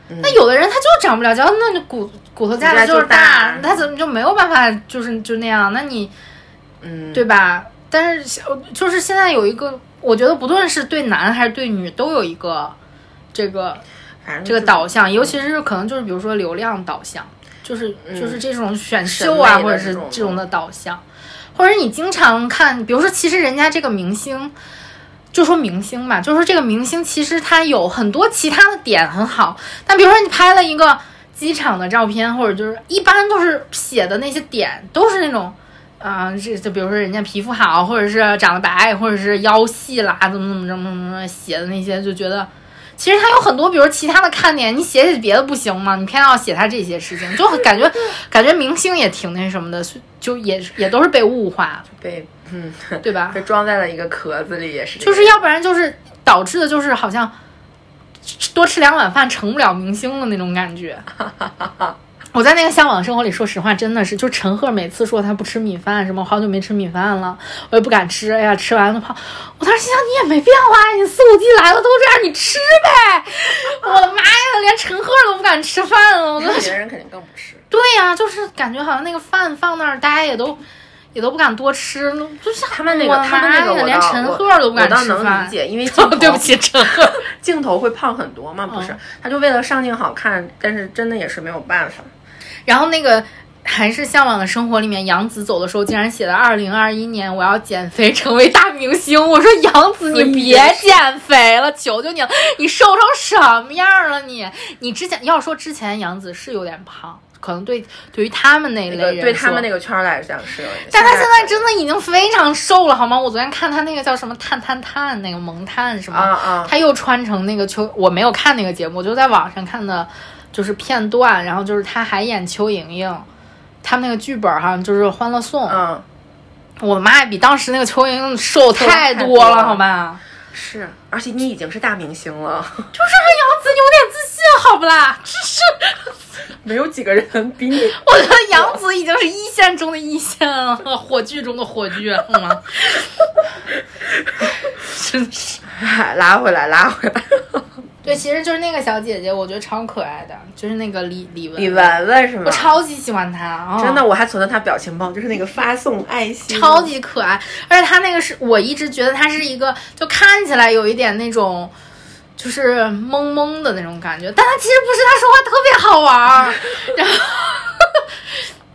嗯。那有的人他就长不了娇，那你骨骨头架子就是大他怎么就没有办法就是就那样？那你嗯，对吧？但是就是现在有一个，我觉得不论是对男还是对女，都有一个这个这个导向，尤其是可能就是比如说流量导向，就是就是这种选秀啊，或者是这种这种的导向，或者你经常看，比如说其实人家这个明星。就说明星吧，就说这个明星其实他有很多其他的点很好，但比如说你拍了一个机场的照片，或者就是一般都是写的那些点都是那种，啊、这就比如说人家皮肤好，或者是长得白，或者是腰细啦，怎么怎么怎么怎么怎么写的那些，就觉得其实他有很多，比如其他的看点，你写写别的不行吗？你偏要写他这些事情，就很感觉感觉明星也挺那什么的，就也也都是被物化，被嗯对吧？被装在了一个壳子里，也是就是要不然就是导致的就是好像多吃两碗饭成不了明星的那种感觉。我在那个向往的生活里，说实话，真的是，就陈赫每次说他不吃米饭，什么好久没吃米饭了，我也不敢吃。哎呀，吃完了胖。我当时心想，你也没变化，你肆无忌来了都这样，你吃呗。我的妈呀，连陈赫都不敢吃饭了。我觉得别人肯定更不吃。对呀、就是感觉好像那个饭放那儿，大家也都也都不敢多吃，就像他们那个，他们那个连陈赫都不敢我倒能吃饭理。解，因为 镜头对不起，陈赫。镜头会胖很多嘛，不是？嗯他就为了上镜好看，但是真的也是没有办法。然后那个还是《向往的生活》里面，杨紫走的时候竟然写了“二零二一年我要减肥成为大明星”。我说杨紫，你别减肥了，求求你了，你瘦成什么样了你？你之前要说之前杨紫是有点胖，可能对对于他们那一那个类人对他们那个。圈儿来讲是有点，但他现在真的已经非常瘦了，好吗？我昨天看他那个叫什么“探探探”那个萌探什么，啊啊，他又穿成那个秋，我没有看那个节目，我就在网上看的，就是片段，然后就是他还演邱莹莹，他们那个剧本好像就是《欢乐颂》嗯，我的妈呀，比当时那个邱莹莹瘦太多了，好吧？是，而且你已经是大明星了，就是杨紫有点自信，好不啦？这是 没有几个人比你 我觉得杨紫已经是一线中的一线了，火炬中的火炬，好吗？真是。哎拉回来，拉回来。对，其实就是那个小姐姐，我觉得超可爱的，就是那个李李雯，李雯雯是吗我？超级喜欢她，啊真的，我还存了她表情包，就是那个发送爱心，超级可爱，而且她那个是我一直觉得她是一个，就看起来有一点那种，就是懵懵的那种感觉，但他其实不是，他说话特别好玩儿。然后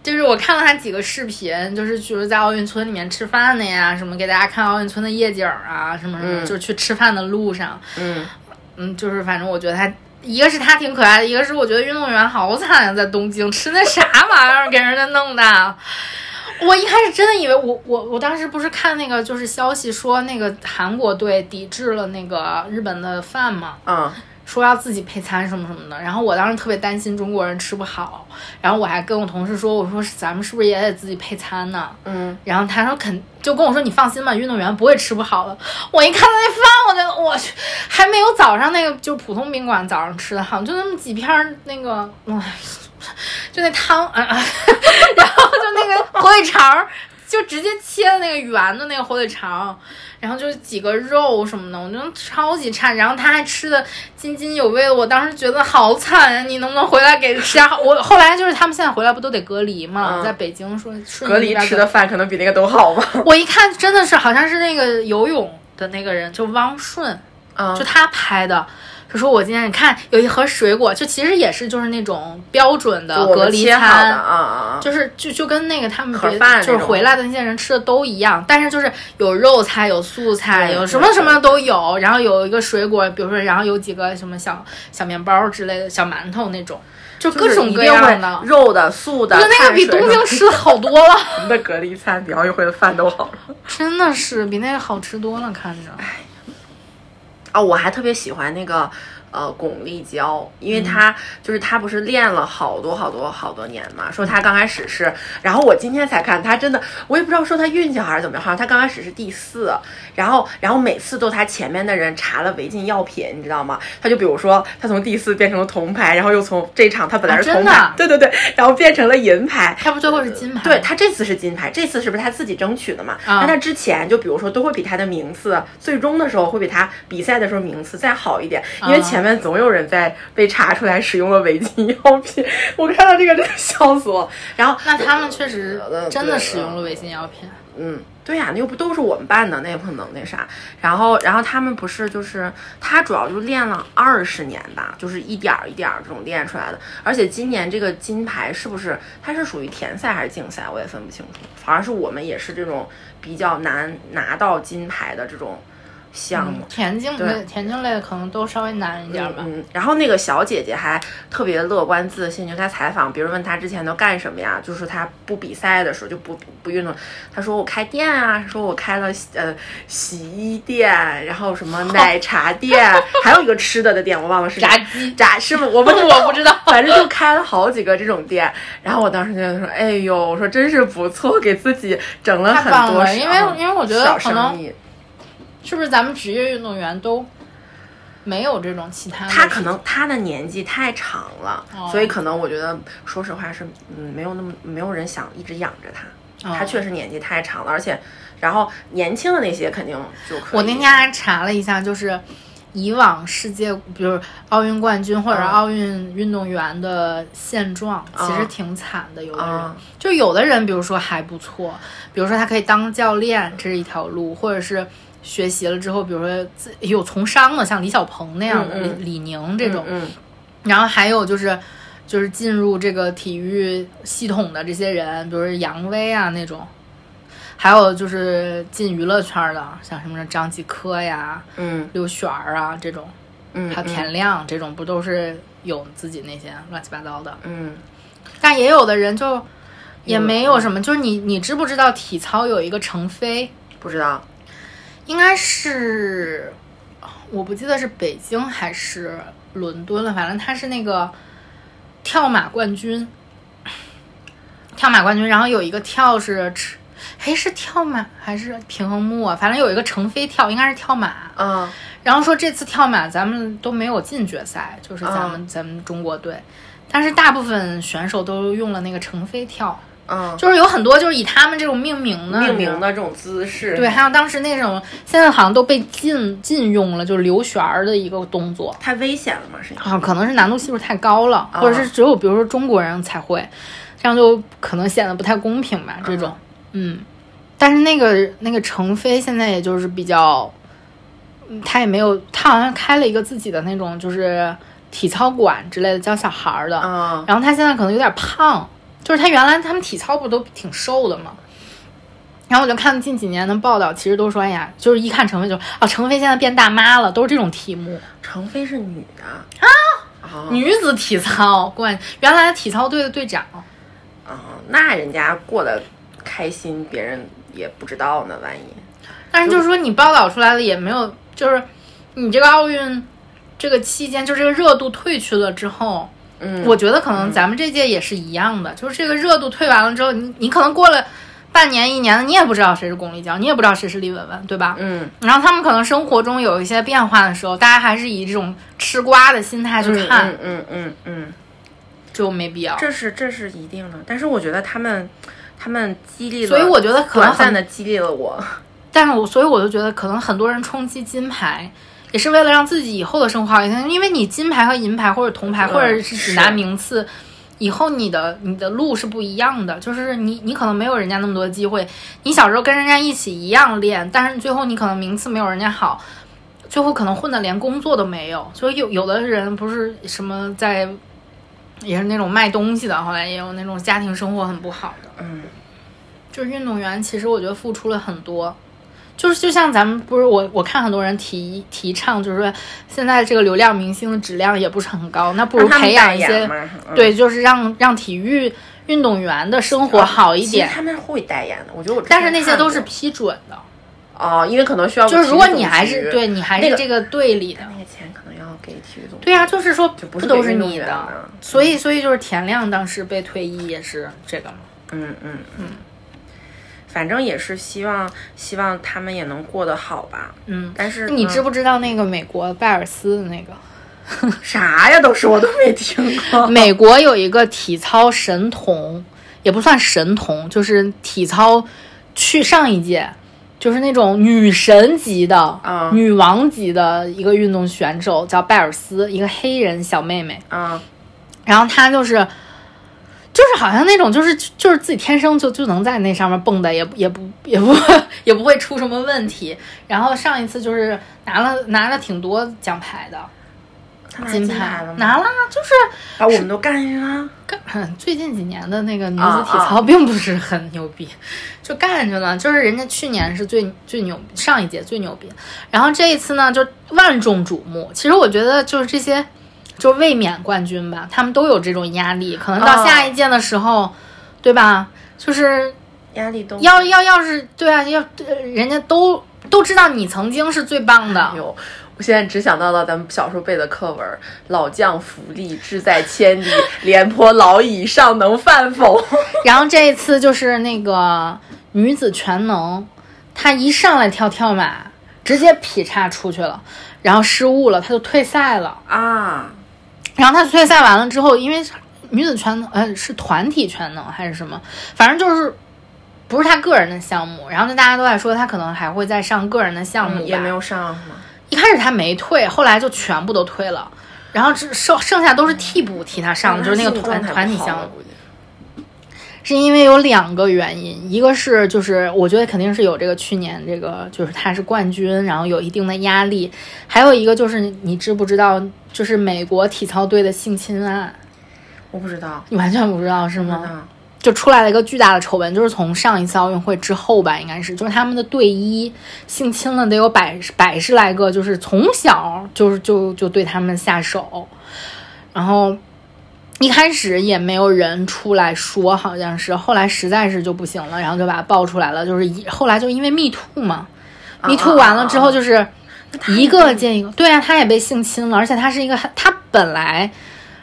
就是我看了他几个视频，就是比如在奥运村里面吃饭的呀，什么给大家看奥运村的夜景儿啊，什么什么，嗯就是去吃饭的路上，嗯，嗯，就是反正我觉得他。一个是他挺可爱的，一个是我觉得运动员好惨啊、在东京吃那啥玩意儿给人家弄的。我一开始真的以为我我我当时不是看那个就是消息说那个韩国队抵制了那个日本的饭嘛，嗯，说要自己配餐什么什么的，然后我当时特别担心中国人吃不好，然后我还跟我同事说，我说咱们是不是也得自己配餐呢？嗯，然后他说肯就跟我说你放心吧，运动员不会吃不好的。我一看那饭，我就我去，还没有早上那个就普通宾馆早上吃的好，就那么几片儿那个，唉就那汤啊，啊 然后就那个 火腿肠儿，就直接切的那个圆的那个火腿肠。然后就是几个肉什么的，我觉得超级差。然后他还吃的津津有味的，我当时觉得好惨呀、你能不能回来给吃啊？我后来就是他们现在回来不都得隔离嘛，嗯在北京说隔离吃的饭可能比那个都好吧？我一看真的是好像是那个游泳的那个人，就汪顺，嗯就他拍的。他说我今天你看有一盒水果，就其实也是就是那种标准的隔离餐，啊！就是就就跟那个他们就是回来的那些人吃的都一样，但是就是有肉菜、有素菜、有什么什么都有，然后有一个水果，比如说然后有几个什么小小面包之类的小馒头那种，就就是各种各样的。肉的、素的，就那个比东京吃的好多了，我们的隔离餐比奥运会的饭都好。真的是比那个好吃多了，看着。哦，我还特别喜欢那个呃巩立姣，因嗯为她、就是她不是练了好多好多好多年嘛，说她刚开始是，然后我今天才看，她真的我也不知道说她运气好还是怎么样，好像她刚开始是第四，然后然后每次都她前面的人查了违禁药品，你知道吗？她就比如说她从第四变成了铜牌，然后又从这场她本来是铜牌，对对对，然后变成了银牌，她不最后是金牌？对她这次是金牌，这次是不是她自己争取的嘛？啊那他之前就比如说都会比她的名次，最终的时候会比她比赛的时候名次再好一点，因为啊前面总有人在被查出来使用了违禁药品。我看到这个真的笑死我。然后那他们确实呃真的使用了违禁药品。嗯，对呀、那又不都是我们办的，那也不可能那啥。然后，然后他们不是就是他主要就练了二十年吧，就是一点儿一点儿这种练出来的。而且今年这个金牌是不是它是属于田赛还是竞赛，我也分不清楚。反而是我们也是这种比较难拿到金牌的这种项目。田径对类、田径类的可能都稍微难一点吧。嗯，然后那个小姐姐还特别乐观自信，就她采访，别人问她之前都干什么呀？就是她不比赛的时候就不不运动，她说我开店啊，说我开了呃洗衣店，然后什么奶 茶店，还有一个吃的的店，我忘了是炸鸡炸是吗？我不知 我不知道反正就开了好几个这种店。然后我当时觉得说，哎呦，我说真是不错，给自己整了很多因为因为我觉得小可能生意。是不是咱们职业运动员都没有这种其他。他可能他的年纪太长了，哦所以可能我觉得，说实话是，嗯，没有那么没有人想一直养着他。哦他确实年纪太长了，而且，然后年轻的那些肯定就可以。我那天还查了一下，就是以往世界，比如奥运冠军或者嗯奥运运动员的现状，嗯其实挺惨的。有的人、嗯就有的人，比如说还不错，比如说他可以当教练，这是一条路，或者是学习了之后，比如说自有从商的，像李小鹏那样的，嗯嗯。李李宁这种，嗯然后还有就是。就是进入这个体育系统的这些人，比如说杨威啊那种，还有就是进娱乐圈的，像什么张继科呀、嗯。刘璇儿啊这种，嗯，还有田亮这种，不都是有自己那些乱七八糟的？嗯，但也有的人就也没有什么，就是你你知不知道体操有一个程飞，不知道。应该是我不记得是北京还是伦敦了，反正他是那个跳马冠军，跳马冠军，然后有一个跳是吃。哎，是跳马还是平衡木啊？反正有一个程飞跳，应该是跳马。嗯然后说这次跳马咱们都没有进决赛，就是咱们、咱们中国队，但是大部分选手都用了那个程飞跳，嗯，就是有很多就是以他们这种命名的命名的这种姿势，对，还有当时那种现在好像都被禁禁用了，就是刘璇儿的一个动作。太危险了嘛？是啊，可能是难度系数太高了，啊或者是只有比如说中国人才会，这样就可能显得不太公平吧。这种，嗯，但是那个那个程飞现在也就是比较，嗯他也没有，他好像开了一个自己的那种就是体操馆之类的，教小孩儿的。嗯然后他现在可能有点胖，就是他原来他们体操不都挺瘦的吗？然后我就看近几年的报道，其实都说，哎呀，就是一看程飞就啊，程飞现在变大妈了，都是这种题目。程飞是女的啊啊女子体操冠，原来体操队的队长。啊，那人家过得开心，别人也不知道呢，万一但是就是说，你报道出来了也没有，就是你这个奥运这个期间，就这个热度退去了之后，嗯，我觉得可能咱们这届也是一样的，就是这个热度退完了之后，你你可能过了半年一年的，你也不知道谁是巩立姣，你也不知道谁是李雯雯，对吧？嗯然后他们可能生活中有一些变化的时候，大家还是以这种吃瓜的心态去嗯看，嗯嗯嗯嗯，就没必要。这是这是一定的，但是我觉得他们他们激励了，所以我觉得可能短暂的激励了我，但是我所以我就觉得，可能很多人冲击金牌，也是为了让自己以后的生活好一些。因为你金牌和银牌或者铜牌，嗯或者是只拿名次，以后你的你的路是不一样的。就是你你可能没有人家那么多机会，你小时候跟人家一起一样练，但是最后你可能名次没有人家好，最后可能混的连工作都没有。所以有有的人不是什么在。也是那种卖东西的，后来也有那种家庭生活很不好的。嗯就是运动员，其实我觉得付出了很多。就是就像咱们不是我我看很多人提提倡，就是说现在这个流量明星的质量也不是很高，那不如培养一些对，就是让让体育运动员的生活好一点。他们会代言的，我觉得我但是那些都是批准的，哦，因为可能需要就是如果你还是对你还是这个队里的，那个钱可能要给体育总局。对呀、就是说就不都是你的，所以所以就是田亮当时被退役也是这个嘛。嗯嗯嗯，反正也是希望希望他们也能过得好吧。嗯，但是你知不不知道那个美国拜尔斯的那个？啥呀？都是我都没听过。美国有一个体操神童，也不算神童，就是体操去上一届，就是那种女神级的、啊女王级的一个运动选手，叫拜尔斯，一个黑人小妹妹。啊然后她就是，就是好像那种就是就是自己天生就就能在那上面蹦的，也不也不也不 也不会出什么问题。然后上一次就是拿了拿了挺多奖牌的，金牌拿了，就是。把我们都干晕了。干最近几年的那个女子啊体操 并不是很牛逼，就干去了。就是人家去年是最最牛，上一届最牛逼，然后这一次呢就万众瞩目。其实我觉得就是这些，就卫冕冠军吧，他们都有这种压力，可能到哦下一届的时候，对吧？就是压力都要要要是对啊，要呃人家都都知道你曾经是最棒的，有。我现在只想到了咱们小时候背的课文：“老将福利，志在千里，廉颇老矣，尚能饭否？” 然后这一次就是那个女子全能，她一上来跳跳马，直直接劈叉出去了，然后失误了，她就退赛了。啊，然后他退赛完了之后，因为女子全能呃是团体全能还是什么，反正就是不是他个人的项目。然后就大家都在说他可能还会再上个人的项目、嗯也没有上吗？一开始他没退，后来就全部都退了。然后只剩剩下都是替补替他上的，就是那个团团体项目。是因为有两个原因，一个是就是我觉得肯定是有这个去年这个就是他是冠军，然后有一定的压力，还有一个就是你你知不知道，就是美国体操队的性侵案，我不知道，你完全不知道是吗？嗯就出来了一个巨大的丑闻，就是从上一次奥运会之后吧，应该是就是他们的队医性侵了得有百百十来个，就是从小就是就就对他们下手，然后一开始也没有人出来说，好像是后来实在是就不行了，然后就把它爆出来了，就是一后来就因为 Me Too 嘛，Me Too 完了之后就是一个接一个，对啊，他也被性侵了，而且他是一个他本来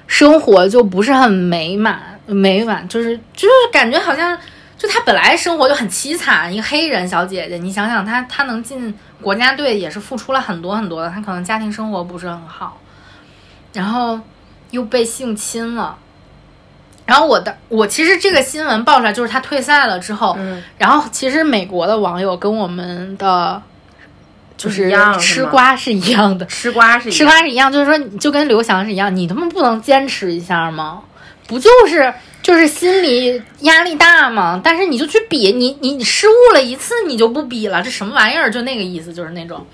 生活就不是很美满。美满就是就是感觉好像就她本来生活就很凄惨，一个黑人小姐姐，你想想她她能进国家队也是付出了很多很多的，她可能家庭生活不是很好，然后又被性侵了。然后我的我其实这个新闻爆出来就是他退赛了之后，嗯然后其实美国的网友跟我们的就是吃瓜是一样的，吃瓜是一吃瓜是一样，就是说你就跟刘翔是一样，你他妈不能坚持一下吗？不就是就是心理压力大吗？但是你就去比，你你你失误了一次，你就不比了，这什么玩意儿？就那个意思，就是那种。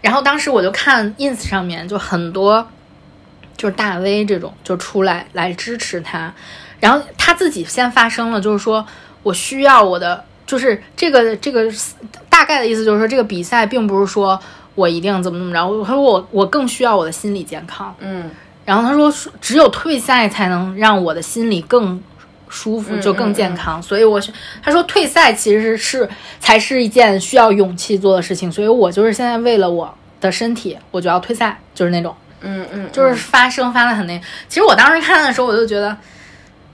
然后当时我就看 ins 上面就很多就是大 V 这种就出来来支持他，然后他自己先发声了，就是说我需要我的，就是这个这个大概的意思就是说这个比赛并不是说我一定怎么怎么着，他说我我更需要我的心理健康，嗯然后他说，只有退赛才能让我的心理更舒服，嗯就更健康。所以我是他说退赛其实是才是一件需要勇气做的事情。所以我就是现在为了我的身体，我就要退赛，就是那种，嗯嗯，就是发声发的很那。其实我当时看的时候，我就觉得。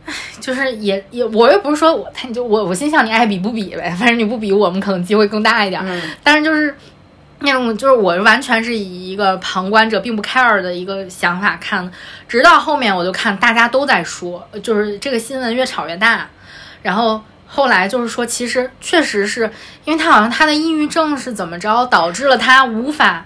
唉，就是也也，我又不是说我，他就我我心想你爱比不比呗，反正你不比，我们可能机会更大一点。嗯但是就是那种，就是我完全是以一个旁观者并不 care 的一个想法看的，直到后面我就看大家都在说，就是这个新闻越炒越大，然后后来就是说，其实确实是因为他好像他的抑郁症是怎么着导致了他无法，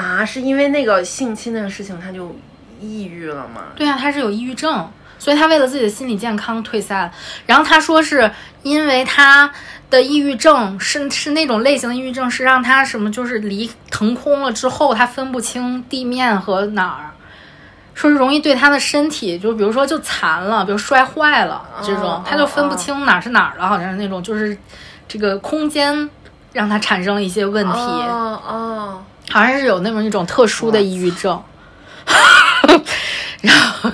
啊，是因为那个性侵那个事情他就抑郁了吗？对啊，他是有抑郁症。所以他为了自己的心理健康退赛了，然后他说是因为他的抑郁症是是那种类型的抑郁症，是让他什么就是离腾空了之后，他分不清地面和哪儿，说是容易对他的身体，就比如说就残了，比如摔坏了这种哦，他就分不清哪儿是哪儿了，好像是那种就是这个空间让他产生了一些问题，哦哦，好像是有那么一种特殊的抑郁症。然后，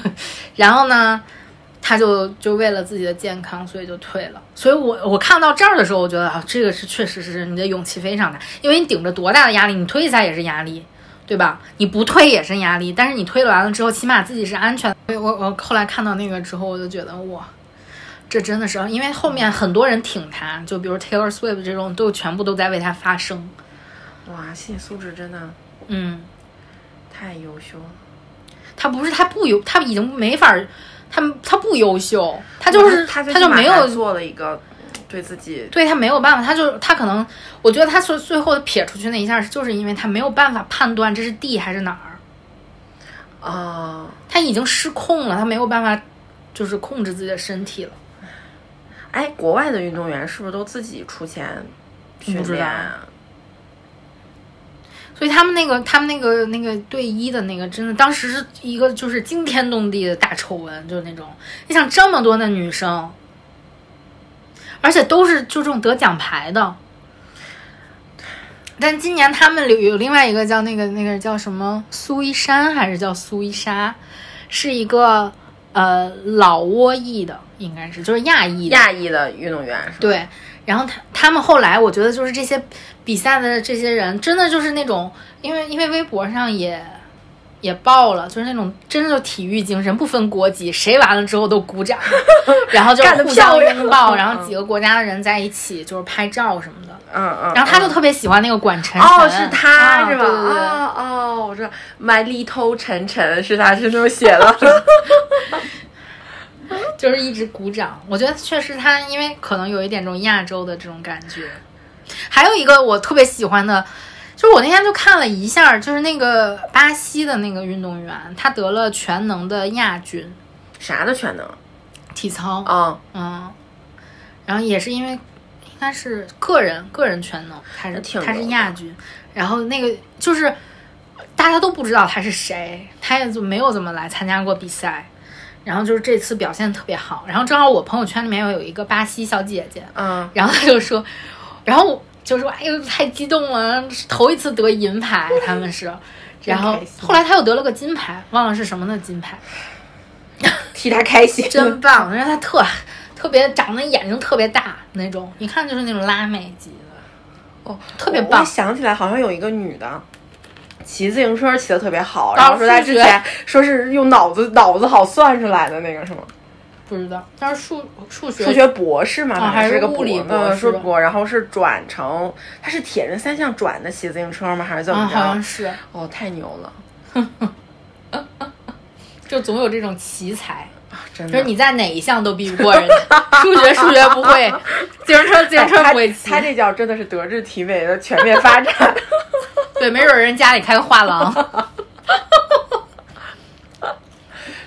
然后呢，他就就为了自己的健康，所以就退了。所以我我看到这儿的时候，我觉得啊，这个是确实是你的勇气非常大，因为你顶着多大的压力，你退一下也是压力，对吧？你不退也是压力，但是你退了完了之后，起码自己是安全的。所以我我后来看到那个之后，我就觉得哇。这真的是，因为后面很多人挺他，就比如 Taylor Swift 这种，都全部都在为他发声。哇，心理素质真的嗯，太优秀了。他不是他不优，他已经没法儿，他他不优秀，他就是他他就没有做了一个对自己对他没有办法，他就他可能，我觉得他最最后撇出去那一下，就是因为他没有办法判断这是地还是哪儿，啊，他已经失控了，他没有办法就是控制自己的身体了。哎，国外的运动员是不是都自己出钱训练啊？所以他们那个他们那个那个队医的那个，真的当时是一个就是惊天动地的大丑闻，就是那种你想这么多的女生，而且都是就这种得奖牌的。但今年他们有有另外一个叫那个那个叫什么苏一山还是叫苏一莎，是一个呃老挝裔的，应该是就是亚裔的亚裔的运动员？对，然后他他们后来，我觉得就是这些比赛的这些人，真的就是那种，因为因为微博上也也爆了，就是那种真的就体育精神，不分国籍，谁完了之后都鼓掌，然后就互相漂亮拥抱，嗯然后几个国家的人在一起就是拍照什么的。嗯嗯。然后他就嗯特别喜欢那个管晨晨，哦，是他啊是吧？哦哦，我知道，My Little 晨晨是他是这么写的。就是一直鼓掌。我觉得确实他，因为可能有一点这种亚洲的这种感觉。还有一个我特别喜欢的，就是我那天就看了一下，就是那个巴西的那个运动员，他得了全能的亚军，啥的全能？体操，啊，嗯，然后也是因为应该是个人个人全能，他是他是亚军，然后那个就是大家都不知道他是谁，他也就没有怎么来参加过比赛，然后就是这次表现特别好，然后正好我朋友圈里面有一个巴西小姐姐，嗯，然后她就说，然后就说哎呦太激动了，是头一次得银牌，他们是。然后后来她又得了个金牌，忘了是什么的金牌，替她开心，真棒！因为他特特别长得眼睛特别大那种，一看就是那种拉美级的，哦，特别棒我我想起来，好像有一个女的。骑自行车骑的特别好，哦然后说他之前说是用脑子脑子好算出来的那个是吗？不知道，他是数数学数学博士嘛，啊还是个物理博士博，然后是转成他是铁人三项转的骑自行车吗？还是怎啊，么着？好像是，哦，太牛了，就总有这种奇才，真的。就是你在哪一项都比不过人家，数学数学不会，自行车自行车不会骑他，这叫真的是德智体美的全面发展。对，没准人家里开个画廊，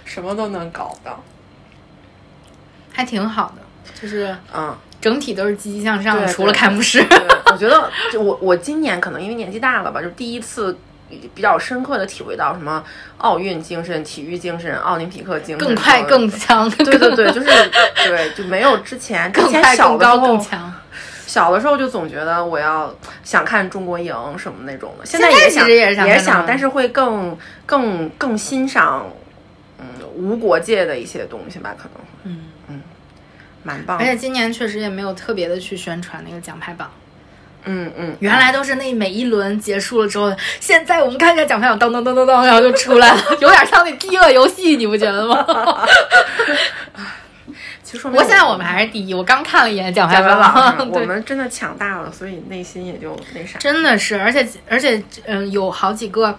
什么都能搞到。还挺好的，就是嗯，整体都是积极向上的，除了开幕式。我觉得就我我今年可能因为年纪大了吧，就第一次比较深刻的体会到什么奥运精神、体育精神、奥林匹克精神，更快更强，对对对，就是对，就没有之前之更小的时候更强。小的时候就总觉得我要想看中国赢什么那种的，现现在也想也想，但是会更更更欣赏嗯无国界的一些东西吧，可能嗯。嗯，蛮棒。而且今年确实也没有特别的去宣传那个奖牌榜，嗯嗯，原来都是那每一轮结束了之后，现在我们看一下奖牌榜，噔噔噔噔噔，然后就出来了，有点像那饥饿游戏，你不觉得吗？其实我现在我们还是第一，我刚看了一眼奖牌榜，我。们真的抢大了，所以内心也就那啥。真的是，而且而且，嗯、有好几个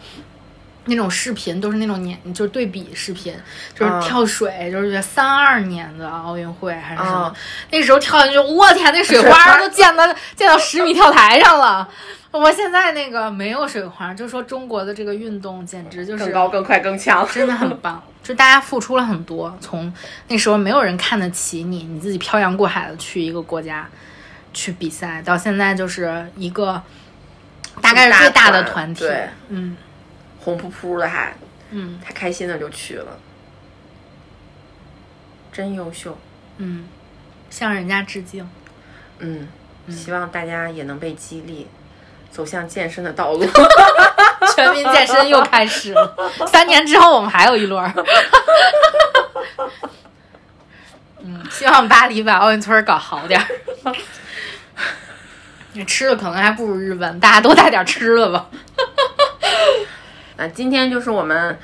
那种视频都是那种年，就是对比视频，就是嗯。跳水，就是三二年的奥运会还是什么，嗯。那时候跳下去，我天，那水花都溅到溅到十米跳台上了。我现在那个没有水花，就说中国的这个运动简直就是更高、更快、更强，真的很棒，就大家付出了很多，从那时候没有人看得起你，你自己漂洋过海的去一个国家去比赛，到现在就是一个大概是最大的团体，对，嗯红扑扑的还嗯他开心的就去了，真优秀。嗯，向人家致敬。嗯，希望大家也能被激励，走向健身的道路。全民健身又开始了，三年之后我们还有一轮儿。嗯，希望巴黎把奥运村搞好点儿。你 吃的可能还不如日本，大家多带点吃的吧。那今天就是我们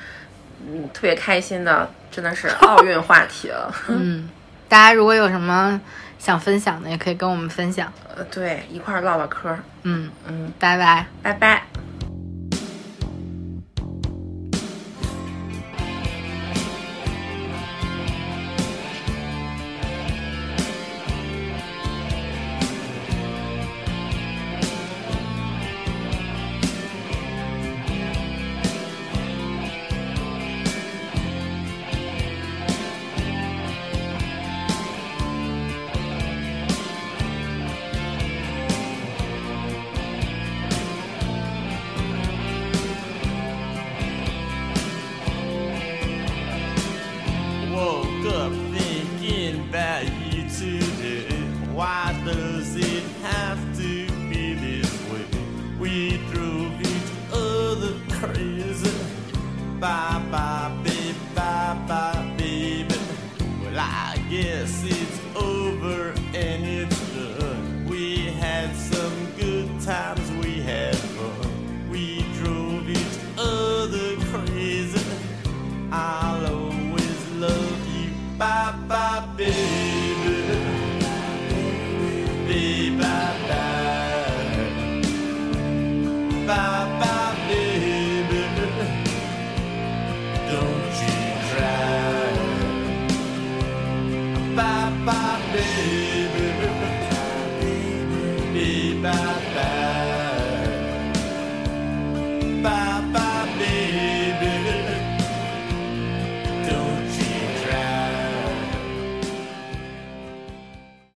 嗯特别开心的，真的是奥运话题了。嗯，大家如果有什么想分享的，也可以跟我们分享。呃，对，一块儿唠唠嗑儿。嗯，嗯，拜拜。拜拜。